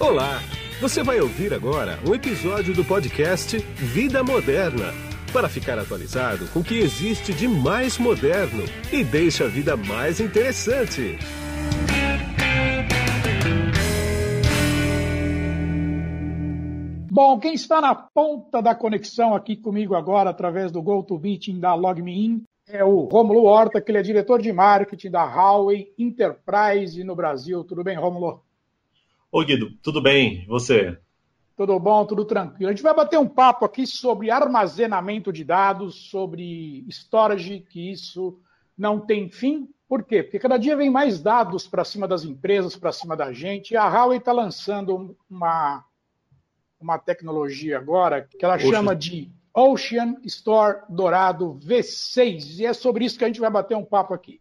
Olá! Você vai ouvir agora um episódio do podcast Vida Moderna para ficar atualizado com o que existe de mais moderno e deixa a vida mais interessante. Bom, quem está na ponta da conexão aqui comigo agora, através do GoToMeeting da LogMeIn, é o Romulo Horta, que ele é diretor de marketing da Huawei Enterprise no Brasil. Tudo bem, Romulo? Ô Guido, tudo bem? E você? Tudo bom, tudo tranquilo. A gente vai bater um papo aqui sobre armazenamento de dados, sobre storage, que isso não tem fim. Por quê? Porque cada dia vem mais dados para cima das empresas, para cima da gente. E a Huawei está lançando uma, uma tecnologia agora que ela Ocean. chama de Ocean Store Dourado V6. E é sobre isso que a gente vai bater um papo aqui.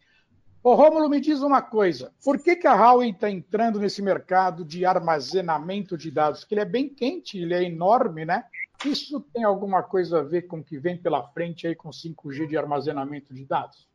Ô, Rômulo, me diz uma coisa. Por que, que a Huawei está entrando nesse mercado de armazenamento de dados? Que ele é bem quente, ele é enorme, né? Isso tem alguma coisa a ver com o que vem pela frente aí com 5G de armazenamento de dados?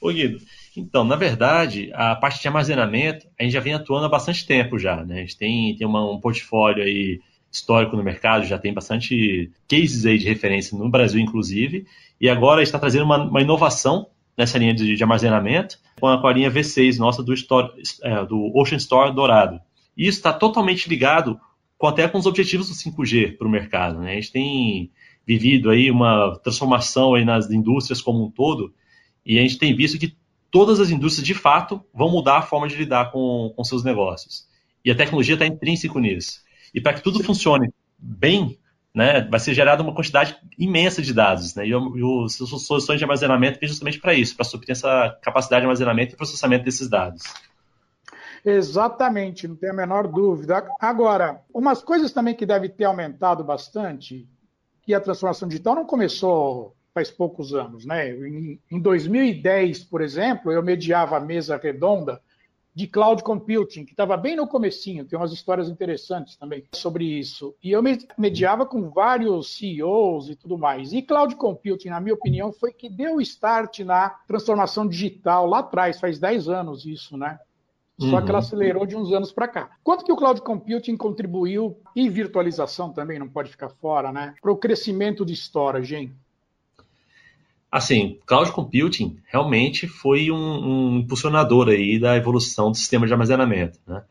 Ô Guido, então, na verdade, a parte de armazenamento, a gente já vem atuando há bastante tempo já, né? A gente tem, tem uma, um portfólio aí histórico no mercado, já tem bastante cases aí de referência no Brasil, inclusive, e agora está trazendo uma, uma inovação nessa linha de, de armazenamento com a, linha V6 nossa do, Store, é, do Ocean Store Dourado. E isso está totalmente ligado com, até com os objetivos do 5G para o mercado. Né? A gente tem vivido aí uma transformação aí nas indústrias como um todo e a gente tem visto que todas as indústrias, de fato, vão mudar a forma de lidar com, com seus negócios. E a tecnologia está intrínseco nisso. E para que tudo funcione bem, né, vai ser gerada uma quantidade imensa de dados. Né, e, as soluções de armazenamento vêm justamente para isso, para suprir essa capacidade de armazenamento e processamento desses dados. Exatamente, não tem a menor dúvida. Agora, umas coisas também que deve ter aumentado bastante, que a transformação digital não começou faz poucos anos. Né? Em, em 2010, por exemplo, eu mediava a mesa redonda de cloud computing, que estava bem no comecinho, tem umas histórias interessantes também sobre isso. E eu mediava com vários CEOs e tudo mais. E cloud computing, na minha opinião, foi que deu start na transformação digital lá atrás, faz 10 anos isso, né? Só uhum. que ela uhum. acelerou de uns anos para cá. Quanto que o cloud computing contribuiu, e virtualização também não pode ficar fora, né? Para o crescimento de storage, hein? Assim, cloud computing realmente foi um, um impulsionador aí da evolução do sistema de armazenamento, né?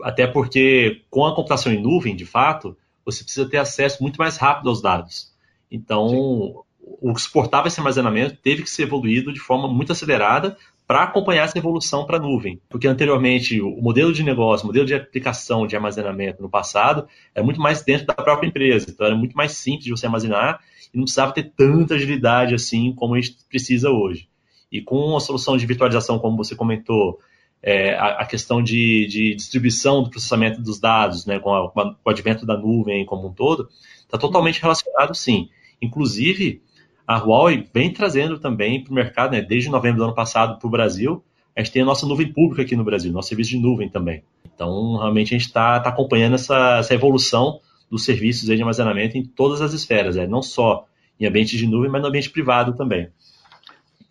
Até porque com a computação em nuvem, de fato, você precisa ter acesso muito mais rápido aos dados. Então, Sim. o que suportava esse armazenamento teve que ser evoluído de forma muito acelerada para acompanhar essa evolução para a nuvem. Porque anteriormente o modelo de negócio, o modelo de aplicação de armazenamento no passado era muito mais dentro da própria empresa. Então era muito mais simples de você armazenar e não precisava ter tanta agilidade assim como a gente precisa hoje. E com a solução de virtualização, como você comentou, é, a, a, questão de, de, distribuição do processamento dos dados, né, com, a, com o advento da nuvem como um todo, está totalmente relacionado, sim. Inclusive, a Huawei vem trazendo também para o mercado, né, desde novembro do ano passado para o Brasil, a gente tem a nossa nuvem pública aqui no Brasil, nosso serviço de nuvem também. Então, realmente, a gente está tá acompanhando essa, essa evolução dos serviços de armazenamento em todas as esferas, né? não só em ambiente de nuvem, mas no ambiente privado também.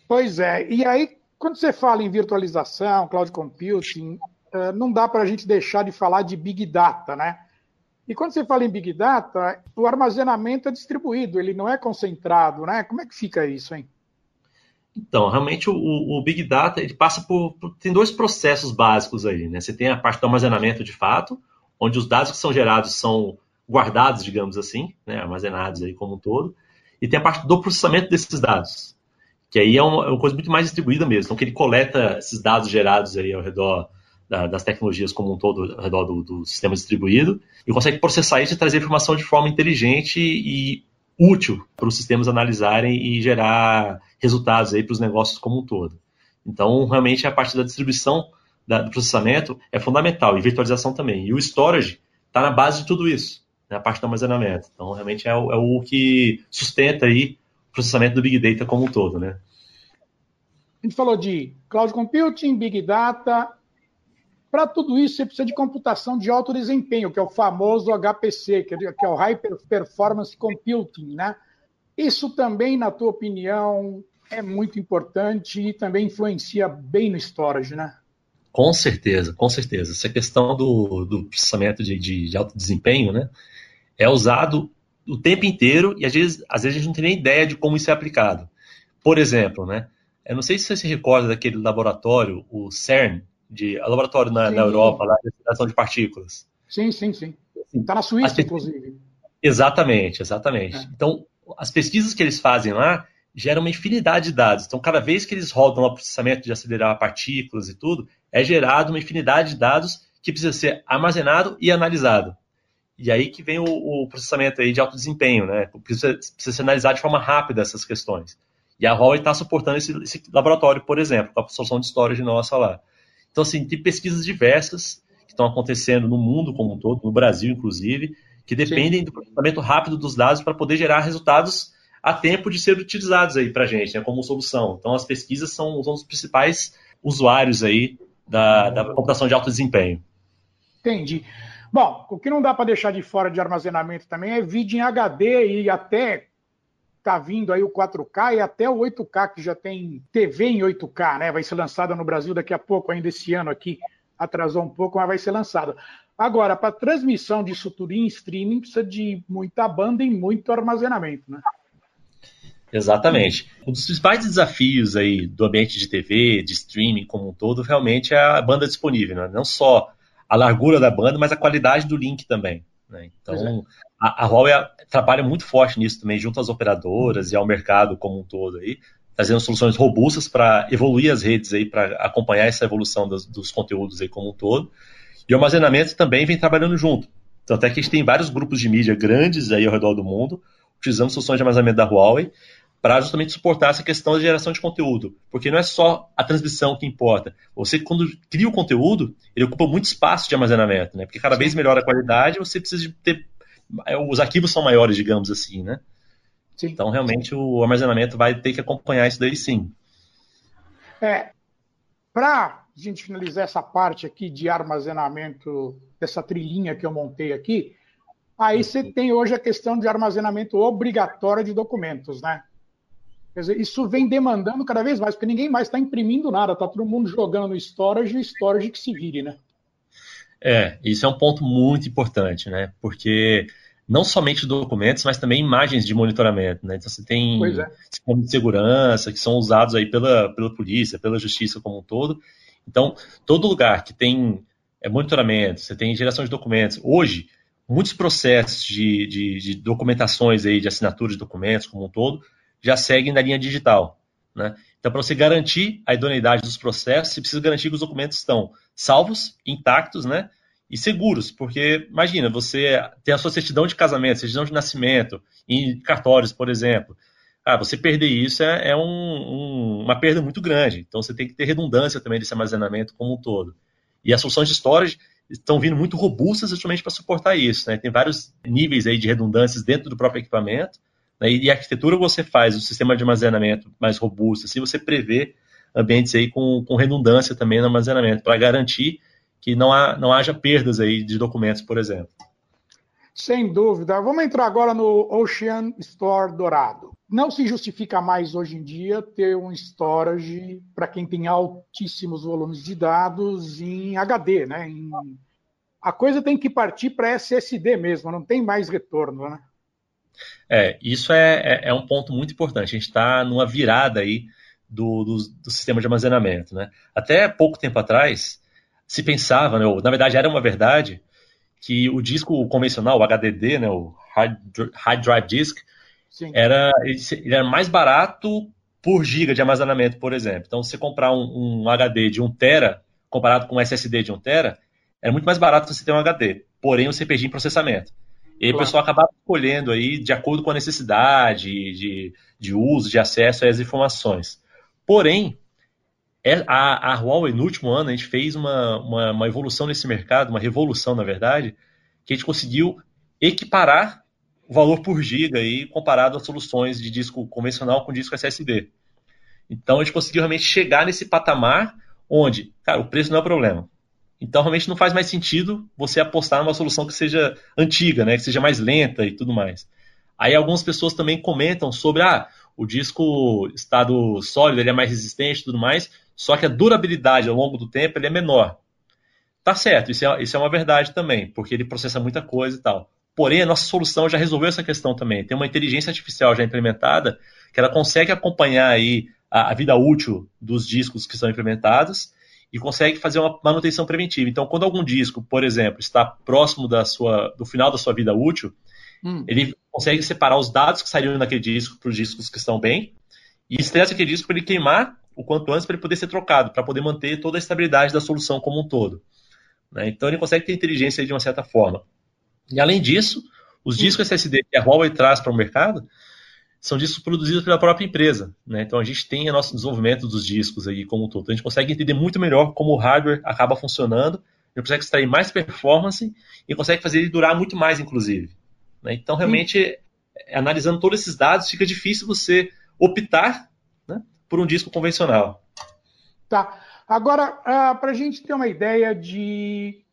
Pois é, e aí, quando você fala em virtualização, cloud computing, eh, não dá para a gente deixar de falar de Big Data, né? E quando você fala em Big Data, o armazenamento é distribuído, ele não é concentrado, né? Como é que fica isso, hein? Então, realmente o, o Big Data ele passa por, por, Tem dois processos básicos aí, né? Você tem a parte do armazenamento de fato, onde os dados que são gerados são guardados, digamos assim, né? armazenados aí como um todo, e tem a parte do processamento desses dados, que aí é uma, é uma coisa muito mais distribuída mesmo. Então, que ele coleta esses dados gerados aí ao redor da, das tecnologias como um todo ao redor do, do, sistema distribuído e consegue processar isso e trazer informação de forma inteligente e útil para os sistemas analisarem e gerar resultados aí para os negócios como um todo. Então, realmente, a parte da distribuição da, do processamento é fundamental e virtualização também. E o storage está na base de tudo isso, na parte do armazenamento. Então, realmente é o, é o que sustenta aí o processamento do Big Data como um todo, né? A gente falou de cloud computing, big data, para tudo isso, você precisa de computação de alto desempenho, que é o famoso HPC, que é o High Performance Computing, né? Isso também, na tua opinião, é muito importante e também influencia bem no storage, né? Com certeza, com certeza. Essa questão do, do processamento de, de, de, alto desempenho, né, é usado o tempo inteiro e às vezes, às vezes a gente não tem nem ideia de como isso é aplicado. Por exemplo, né, eu não sei se você se recorda daquele laboratório, o CERN, de laboratório na, na Europa, lá de aceleração de partículas. Sim, sim, sim. Está na Suíça, inclusive. Exatamente, exatamente. É. Então, as pesquisas que eles fazem lá geram uma infinidade de dados. Então, cada vez que eles rodam o processamento de acelerar partículas e tudo, é gerado uma infinidade de dados que precisa ser armazenado e analisado. E aí que vem o, o processamento aí de alto desempenho, né? Precisa, precisa ser analisado de forma rápida essas questões. E a Huawei está suportando esse, esse, laboratório, por exemplo, com a solução de storage nossa lá. Então, assim, tem pesquisas diversas que estão acontecendo no mundo como um todo, no Brasil, inclusive, que dependem Sim. do processamento rápido dos dados para poder gerar resultados a tempo de ser utilizados aí para a gente, né, como solução. Então, as pesquisas são, são os principais usuários aí da, da computação de alto desempenho. Entendi. Bom, o que não dá para deixar de fora de armazenamento também é vídeo em HD e até tá vindo aí o 4K e até o 8K, que já tem TV em 8K, né? Vai ser lançada no Brasil daqui a pouco, ainda esse ano aqui. Atrasou um pouco, mas vai ser lançada. Agora, para transmissão disso tudo em streaming, precisa de muita banda e muito armazenamento, né? Exatamente. Um dos principais desafios aí do ambiente de TV, de streaming como um todo, realmente é a banda disponível, né? não só a largura da banda, mas a qualidade do link também. Né? Então, é. a, a Huawei trabalha muito forte nisso também, junto às operadoras e ao mercado como um todo aí, trazendo soluções robustas para evoluir as redes aí, para acompanhar essa evolução dos, dos conteúdos aí como um todo. E o armazenamento também vem trabalhando junto. Tanto é que a gente tem vários grupos de mídia grandes aí ao redor do mundo, utilizando soluções de armazenamento da Huawei, para justamente suportar essa questão da geração de conteúdo. Porque não é só a transmissão que importa. Você, quando cria o conteúdo, ele ocupa muito espaço de armazenamento, né? Porque cada sim. vez melhora a qualidade, você precisa ter. É, os arquivos são maiores, digamos assim, né? Sim. Então, realmente, o armazenamento vai ter que acompanhar isso daí sim. É, para a gente finalizar essa parte aqui de armazenamento, dessa trilhinha que eu montei aqui, aí você tem hoje a questão de armazenamento obrigatório de documentos, né? Quer dizer, isso vem demandando cada vez mais, porque ninguém mais está imprimindo nada, está todo mundo jogando no storage e storage que se vire, né? É, isso é um ponto muito importante, né? Porque não somente documentos, mas também imagens de monitoramento, né? Então você tem é. sistemas de segurança que são usados aí pela, pela polícia, pela justiça como um todo, então, todo lugar que tem é, monitoramento, você tem geração de documentos. Hoje, muitos processos de, de, de, documentações aí, de assinatura de documentos como um todo, já seguem na linha digital. Né? Então, para você garantir a idoneidade dos processos, você precisa garantir que os documentos estão salvos, intactos, né? E seguros, porque imagina, você tem a sua certidão de casamento, certidão de nascimento, em cartórios, por exemplo ah, você perder isso é, é um, um, uma perda muito grande. Então você tem que ter redundância também desse armazenamento como um todo. E as soluções de storage estão vindo muito robustas justamente para suportar isso. Né? Tem vários níveis aí de redundâncias dentro do próprio equipamento. Né? E a arquitetura você faz o sistema de armazenamento mais robusto, assim você prevê ambientes aí com, com redundância também no armazenamento, para garantir que não, há, não haja perdas aí de documentos, por exemplo. Sem dúvida. Vamos entrar agora no Ocean Store Dourado não se justifica mais hoje em dia ter um storage para quem tem altíssimos volumes de dados em HD, né? Em... A coisa tem que partir para SSD mesmo, não tem mais retorno, né? É, isso é, é, é um ponto muito importante. A gente está numa virada aí do, do, do, sistema de armazenamento, né? Até pouco tempo atrás se pensava, né, ou, na verdade era uma verdade, que o disco convencional, o HDD, né, o Hard, Hard Drive Disk, era, ele era mais barato por giga de armazenamento, por exemplo. Então, se você comprar um, um, HD de 1 tera comparado com um SSD de 1 tera, era muito mais barato você ter um HD. Porém, você perdia em processamento. E aí claro. o pessoal acabava escolhendo aí de acordo com a necessidade de, de uso, de acesso às informações. Porém, é, a, a Huawei, no último ano, a gente fez uma, uma, uma evolução nesse mercado, uma revolução, na verdade, que a gente conseguiu equiparar o valor por giga aí, comparado a soluções de disco convencional com disco SSD. Então a gente conseguiu realmente chegar nesse patamar onde, cara, o preço não é o problema. Então realmente não faz mais sentido você apostar numa solução que seja antiga, né, que seja mais lenta e tudo mais. Aí algumas pessoas também comentam sobre ah, o disco estado sólido ele é mais resistente e tudo mais, só que a durabilidade ao longo do tempo ele é menor. Tá certo, isso é, isso é uma verdade também, porque ele processa muita coisa e tal. Porém, a nossa solução já resolveu essa questão também. Tem uma inteligência artificial já implementada que ela consegue acompanhar aí a, a vida útil dos discos que são implementados e consegue fazer uma manutenção preventiva. Então, quando algum disco, por exemplo, está próximo da sua, do final da sua vida útil, hum. ele consegue separar os dados que saíram naquele disco para os discos que estão bem e estressa aquele disco para ele queimar o quanto antes para ele poder ser trocado, para poder manter toda a estabilidade da solução como um todo. Né? Então, ele consegue ter inteligência de uma certa forma. E além disso, os discos SSD que a Huawei traz para o mercado são discos produzidos pela própria empresa. Né? Então a gente tem o nosso desenvolvimento dos discos aí como um todo. Então, a gente consegue entender muito melhor como o hardware acaba funcionando, a gente consegue extrair mais performance e consegue fazer ele durar muito mais, inclusive. Né? Então, realmente, analisando todos esses dados, fica difícil você optar né, por um disco convencional. Tá. Agora, uh, ah, para a gente ter uma ideia de,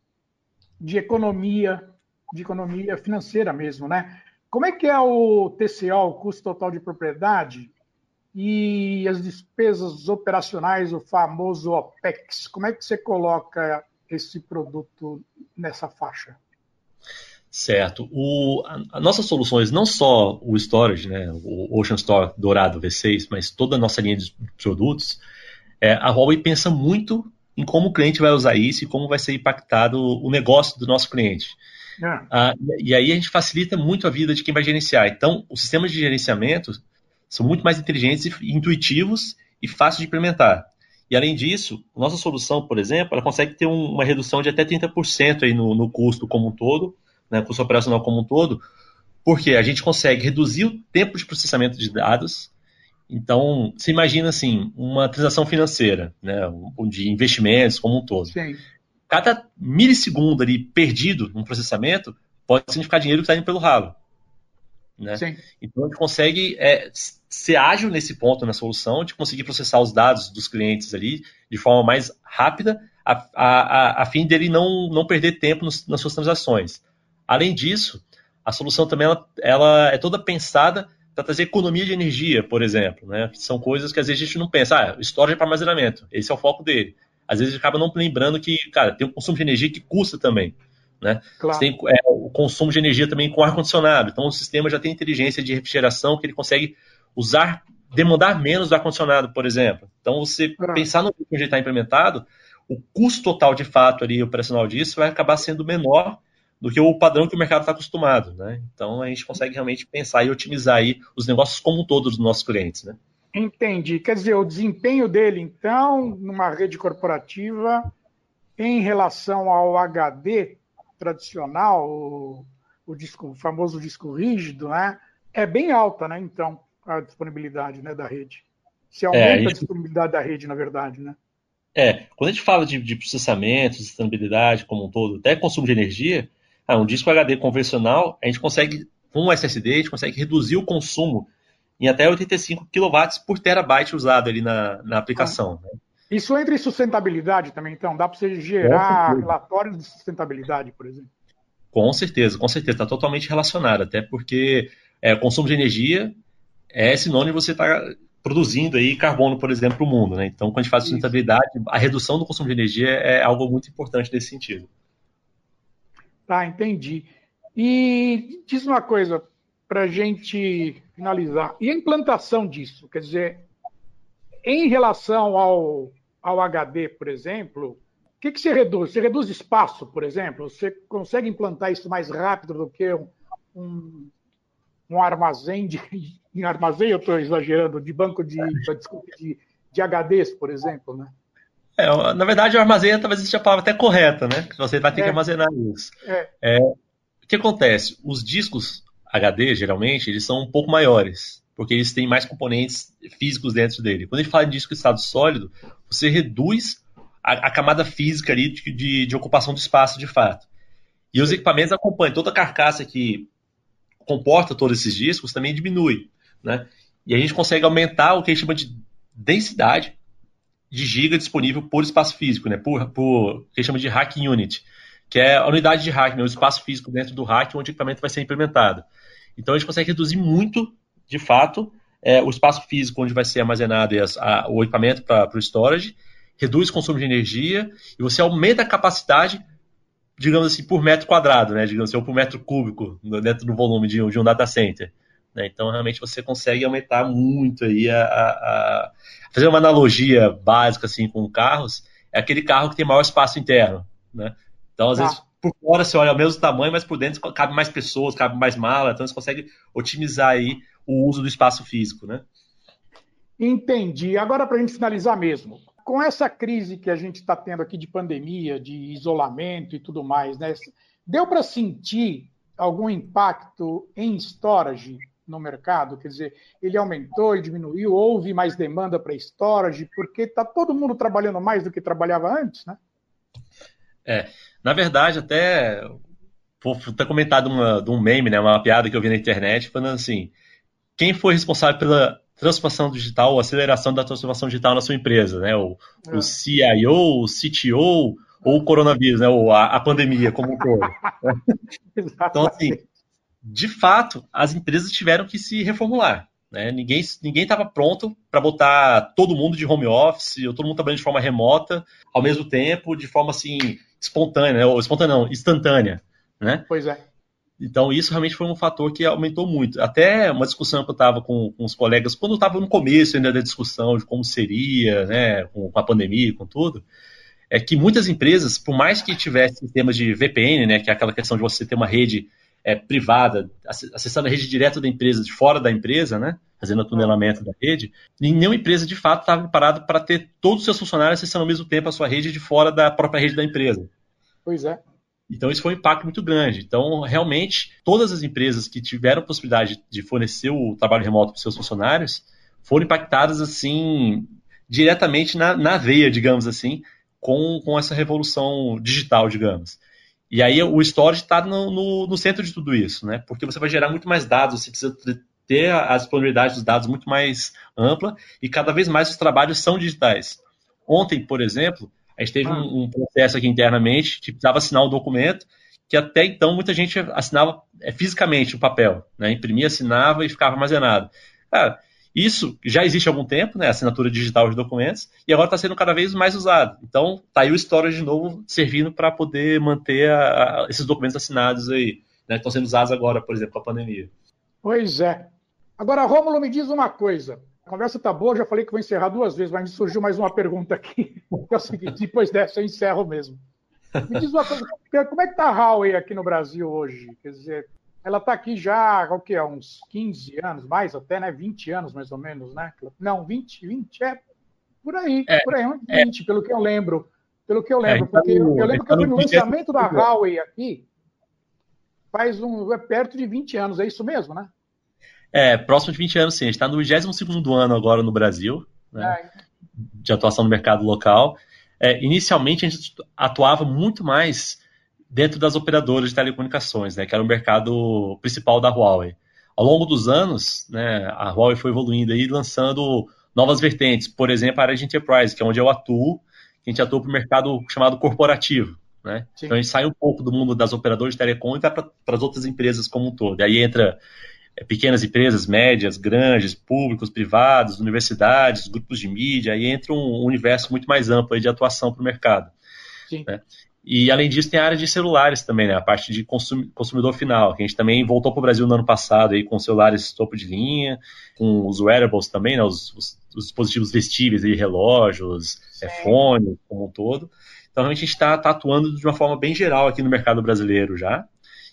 de economia de economia financeira mesmo, né? Como é que é o TCO, o custo total de propriedade, e as despesas operacionais, o famoso OPEX? Como é que você coloca esse produto nessa faixa? Certo. O, a, a nossas soluções, não só o storage, né, o Ocean Store Dourado V6, mas toda a nossa linha de produtos, é, a Huawei pensa muito em como o cliente vai usar isso e como vai ser impactado o negócio do nosso cliente. É. Ah, e aí a gente facilita muito a vida de quem vai gerenciar. Então, os sistemas de gerenciamento são muito mais inteligentes e intuitivos e fáceis de implementar. E além disso, nossa solução, por exemplo, ela consegue ter um, uma redução de até 30% aí no, no custo como um todo, né, custo operacional como um todo, porque a gente consegue reduzir o tempo de processamento de dados. Então, você imagina assim, uma transação financeira, né, de investimentos como um todo. Sim cada milissegundo ali perdido no processamento pode significar dinheiro que está indo pelo ralo. Né? Então a gente consegue é, ser ágil nesse ponto na solução, de conseguir processar os dados dos clientes ali de forma mais rápida, a, a, a, a fim dele não, não perder tempo nos, nas suas transações. Além disso, a solução também ela, ela é toda pensada para trazer economia de energia, por exemplo. Né? São coisas que às vezes a gente não pensa. Ah, storage é para armazenamento, esse é o foco dele às vezes acaba não lembrando que, cara, tem um consumo de energia que custa também. Né? Claro. Você tem é, o consumo de energia também com ar-condicionado. Então o sistema já tem inteligência de refrigeração que ele consegue usar, demandar menos do ar-condicionado, por exemplo. Então você ah. pensar no que ele está implementado, o custo total de fato ali operacional disso vai acabar sendo menor do que o padrão que o mercado está acostumado. Né? Então a gente consegue realmente pensar e otimizar aí os negócios como um todo dos nossos clientes. Né? Entendi. Quer dizer, o desempenho dele, então, numa rede corporativa, em relação ao HD tradicional, o, o, disco, o famoso disco rígido, né, é bem alta, né, então, a disponibilidade né, da rede. Se aumenta é, a disponibilidade da rede, na verdade, né? É, quando a gente fala de, de processamento, sustentabilidade como um todo, até consumo de energia, ah, um disco HD convencional, a gente consegue, com um SSD, a gente consegue reduzir o consumo em até 85 kW por terabyte usado ali na, na aplicação. Ah. Né? Isso entra em sustentabilidade também, então? Dá para você gerar relatórios de sustentabilidade, por exemplo? Com certeza, com certeza. Está totalmente relacionado, até porque é, consumo de energia é sinônimo de você estar tá produzindo aí carbono, por exemplo, para o mundo. Né? Então, quando a gente fala de sustentabilidade, a redução do consumo de energia é algo muito importante nesse sentido. Tá, entendi. E diz uma coisa, para a gente finalizar. E a implantação disso? Quer dizer, em relação ao, ao HD, por exemplo, o que, que você reduz? Você reduz espaço, por exemplo? Você consegue implantar isso mais rápido do que um, um, um armazém de. Em armazém, eu estou exagerando, de banco de, de, de HDs, por exemplo, né? É, na verdade, o armazém talvez seja a palavra até correta, né? Você vai ter é. que armazenar isso. É. É, o que acontece? Os discos HD, geralmente, eles são um pouco maiores, porque eles têm mais componentes físicos dentro dele. Quando a gente fala de disco estado sólido, você reduz a, a camada física ali de, de, de, ocupação do espaço de fato. E os equipamentos acompanham. Toda a carcaça que comporta todos esses discos também diminui. Né? E a gente consegue aumentar o que a gente chama de densidade de giga disponível por espaço físico, né? por, por o que a gente chama de rack unit, que é a unidade de rack, né? o espaço físico dentro do rack onde o equipamento vai ser implementado. Então a gente consegue reduzir muito, de fato, é, o espaço físico onde vai ser armazenado as, a, o equipamento para o storage reduz o consumo de energia e você aumenta a capacidade, digamos assim, por metro quadrado, né? Digamos assim, ou por metro cúbico dentro do volume de, de um data center. Né? Então, realmente, você consegue aumentar muito aí a, a, Fazer uma analogia básica assim com carros, é aquele carro que tem maior espaço interno. Né? Então, às ah. vezes, por fora você olha o mesmo tamanho, mas por dentro cabe mais pessoas, cabe mais mala, então você consegue otimizar aí o uso do espaço físico, né? Entendi. Agora, para a gente finalizar mesmo, com essa crise que a gente está tendo aqui de pandemia, de isolamento e tudo mais, né? Deu para sentir algum impacto em storage no mercado? Quer dizer, ele aumentou e diminuiu? Houve mais demanda para storage? Porque está todo mundo trabalhando mais do que trabalhava antes, né? É, na verdade, até vou ter comentado uma, de um meme, né, uma piada que eu vi na internet, falando assim: quem foi responsável pela transformação digital, aceleração da transformação digital na sua empresa, né? O, o CIO, o CTO ou o coronavírus, né? Ou a, a pandemia como um todo. então, assim, de fato, as empresas tiveram que se reformular. Né? Ninguém estava pronto para botar todo mundo de home office, ou todo mundo trabalhando de forma remota, ao mesmo tempo, de forma assim, espontânea, né? ou espontânea não, instantânea. Né? Pois é. Então, isso realmente foi um fator que aumentou muito. Até uma discussão que eu estava com, com, os colegas, quando eu estava no começo ainda da discussão de como seria, né, com, com, a pandemia, com tudo, é que muitas empresas, por mais que tivessem sistemas de VPN, né, que é aquela questão de você ter uma rede é, privada, acessando a rede direta da empresa, de fora da empresa, né? Fazendo o tunelamento da rede, nenhuma empresa de fato estava preparada para ter todos os seus funcionários acessando ao mesmo tempo a sua rede de fora da própria rede da empresa. Pois é. Então, isso foi um impacto muito grande. Então, realmente, todas as empresas que tiveram a possibilidade de fornecer o trabalho remoto para os seus funcionários foram impactadas, assim, diretamente na, na veia, digamos assim, com, com essa revolução digital, digamos. E aí o storage está no, no, no, centro de tudo isso, né? Porque você vai gerar muito mais dados, você precisa ter a disponibilidade dos dados muito mais ampla e cada vez mais os trabalhos são digitais. Ontem, por exemplo, a gente teve ah. um, um, processo aqui internamente que precisava assinar um documento que até então muita gente assinava é, fisicamente o papel, né? Imprimia, assinava e ficava armazenado. Cara, isso já existe há algum tempo, né, assinatura digital de documentos, e agora está sendo cada vez mais usado. Então, está aí o storage de novo servindo para poder manter a, a, esses documentos assinados aí, né, que estão sendo usados agora, por exemplo, com a pandemia. Pois é. Agora, Rômulo, me diz uma coisa. A conversa está boa, já falei que vou encerrar duas vezes, mas me surgiu mais uma pergunta aqui. É o seguinte, depois dessa eu encerro mesmo. Me diz uma coisa, como é que está a Huawei aqui no Brasil hoje? Quer dizer, ela está aqui já, o que é, uns 15 anos, mais até, né? 20 anos mais ou menos, né? Não, 20, 20, é por aí, é, por aí, 20, é. pelo que eu lembro. Pelo que eu lembro, é, porque eu, eu lembro que eu fui no lançamento da Huawei aqui, faz um, é perto de 20 anos, é isso mesmo, né? É, próximo de 20 anos, sim. A gente está no 22 ano agora no Brasil, né, é. de atuação no mercado local. É, inicialmente, a gente atuava muito mais dentro das operadoras de telecomunicações, né, que era o mercado principal da Huawei. Ao longo dos anos, né, a Huawei foi evoluindo e lançando novas vertentes, por exemplo, a área de enterprise, que é onde eu atuo, que a gente atua para o mercado chamado corporativo. Né? Então a gente sai um pouco do mundo das operadoras de telecom e vai para as outras empresas como um todo. E aí entra é, pequenas empresas, médias, grandes, públicos, privados, universidades, grupos de mídia, aí entra um universo muito mais amplo de atuação para o mercado. Né? E além disso, tem a área de celulares também, né? A parte de consumidor final, que a gente também voltou para o Brasil no ano passado aí com celulares topo de linha, com os wearables também, né? Os, os, os dispositivos vestíveis aí, relógios, é, fone, como um todo. Então realmente a gente está tá atuando de uma forma bem geral aqui no mercado brasileiro já.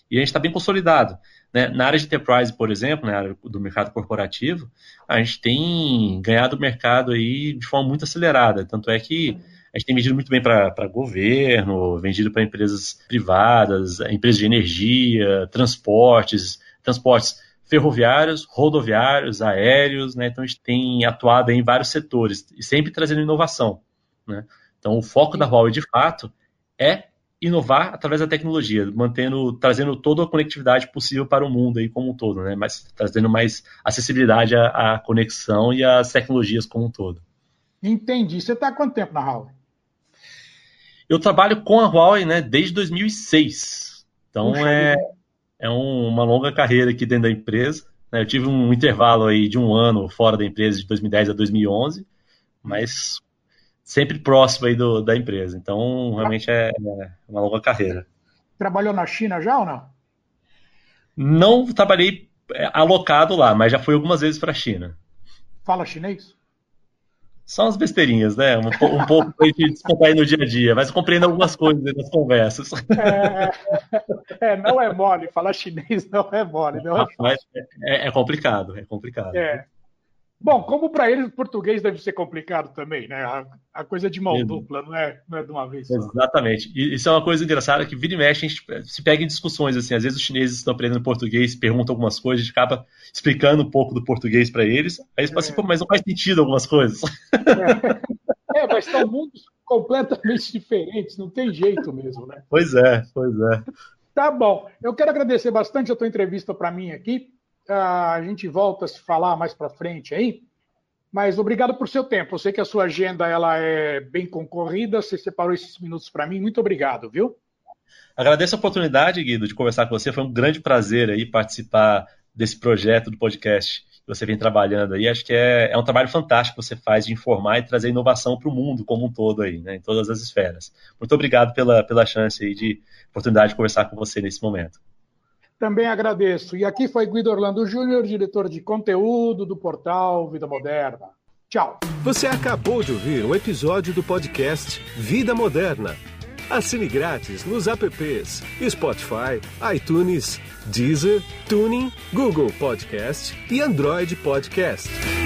E a gente está bem consolidado. Né? Na área de enterprise, por exemplo, na área do mercado corporativo, a gente tem ganhado mercado aí de forma muito acelerada. Tanto é que a gente tem vendido muito bem para governo, vendido para empresas privadas, empresas de energia, transportes, transportes ferroviários, rodoviários, aéreos, né? Então a gente tem atuado em vários setores e sempre trazendo inovação, né? Então o foco da Huawei de fato é inovar através da tecnologia, mantendo, trazendo toda a conectividade possível para o mundo aí como um todo, né? Mas trazendo mais acessibilidade à, à conexão e às tecnologias como um todo. Entendi. Você está há quanto tempo na Huawei? Eu trabalho com a Huawei né, desde 2006. Então Puxa, é, é um, uma longa carreira aqui dentro da empresa. Né? Eu tive um intervalo aí de um ano fora da empresa, de 2010 a 2011, mas sempre próximo aí do, da empresa. Então, realmente é, é uma longa carreira. Trabalhou na China já ou não? Não trabalhei é, alocado lá, mas já fui algumas vezes para a China. Fala chinês? São as besteirinhas, né? Um, um pouco de descontar aí no dia a dia, mas compreendo algumas coisas das conversas. É, é, não é mole, falar chinês não é mole. Não é, é, é complicado, é complicado. É. Bom, como para eles o português deve ser complicado também, né? A, a coisa de mão dupla, não é, não é de uma vez só. Exatamente. E isso é uma coisa engraçada que vira e mexe, a gente se pega em discussões, assim, às vezes os chineses estão aprendendo português, perguntam algumas coisas, a gente acaba explicando um pouco do português para eles, aí eles falam assim, pô, mas não faz sentido algumas coisas. É, é mas são mundos completamente diferentes, não tem jeito mesmo, né? Pois é, pois é. Tá bom. Eu quero agradecer bastante a tua entrevista para mim aqui a gente volta a se falar mais para frente aí. Mas obrigado por seu tempo. Eu sei que a sua agenda ela é bem concorrida. Você separou esses minutos para mim. Muito obrigado, viu? Agradeço a oportunidade, Guido, de conversar com você. Foi um grande prazer aí participar desse projeto do podcast que você vem trabalhando aí. Acho que é, é um trabalho fantástico que você faz de informar e trazer inovação para o mundo como um todo aí, né, em todas as esferas. Muito obrigado pela, pela chance aí de oportunidade de conversar com você nesse momento. Também agradeço. E aqui foi Guido Orlando Júnior, diretor de conteúdo do portal Vida Moderna. Tchau. Você acabou de ouvir um episódio do podcast Vida Moderna. Assine grátis nos apps Spotify, iTunes, Deezer, Tuning, Google Podcast e Android Podcast.